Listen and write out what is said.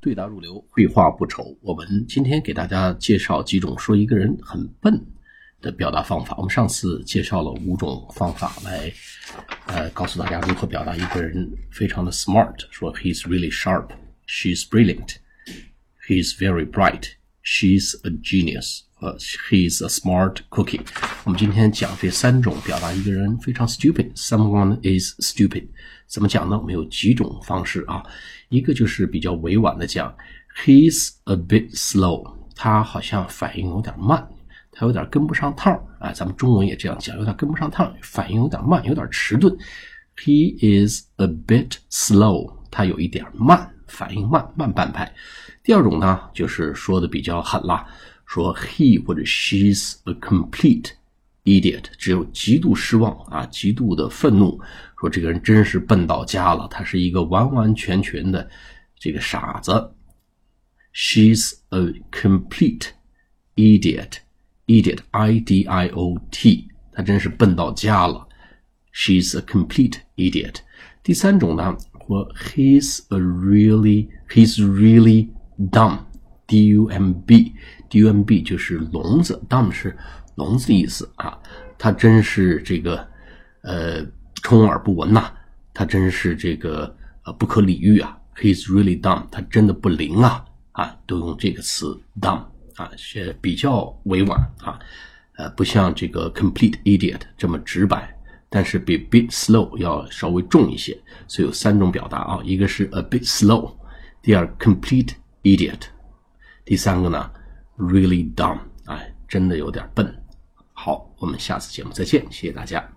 对答如流，绘画不愁。我们今天给大家介绍几种说一个人很笨的表达方法。我们上次介绍了五种方法来，呃，告诉大家如何表达一个人非常的 smart，说 he's really sharp，she's brilliant，he's very bright，she's a genius，，he's a smart cookie。我们今天讲这三种表达一个人非常 stupid，someone is stupid。怎么讲呢？我们有几种方式啊。一个就是比较委婉的讲，he's a bit slow，他好像反应有点慢，他有点跟不上趟儿啊。咱们中文也这样讲，有点跟不上趟，反应有点慢，有点迟钝。He is a bit slow，他有一点慢，反应慢，慢半拍。第二种呢，就是说的比较狠了，说 he 或者 she's a complete。idiot 只有极度失望啊，极度的愤怒，说这个人真是笨到家了，他是一个完完全全的这个傻子。She's a complete idiot，idiot，i d i o t，他真是笨到家了。She's a complete idiot。第三种呢，说 he's a really，he's really dumb，d Dumb，dumb 就是聋子，dumb 是。聋子的意思啊，他真是这个，呃，充耳不闻呐，他真是这个呃不可理喻啊。He's really dumb，他真的不灵啊啊，都用这个词 dumb 啊，是比较委婉啊，呃，不像这个 complete idiot 这么直白，但是比 bit slow 要稍微重一些，所以有三种表达啊，一个是 a bit slow，第二 complete idiot，第三个呢 really dumb，哎，真的有点笨。好，我们下次节目再见，谢谢大家。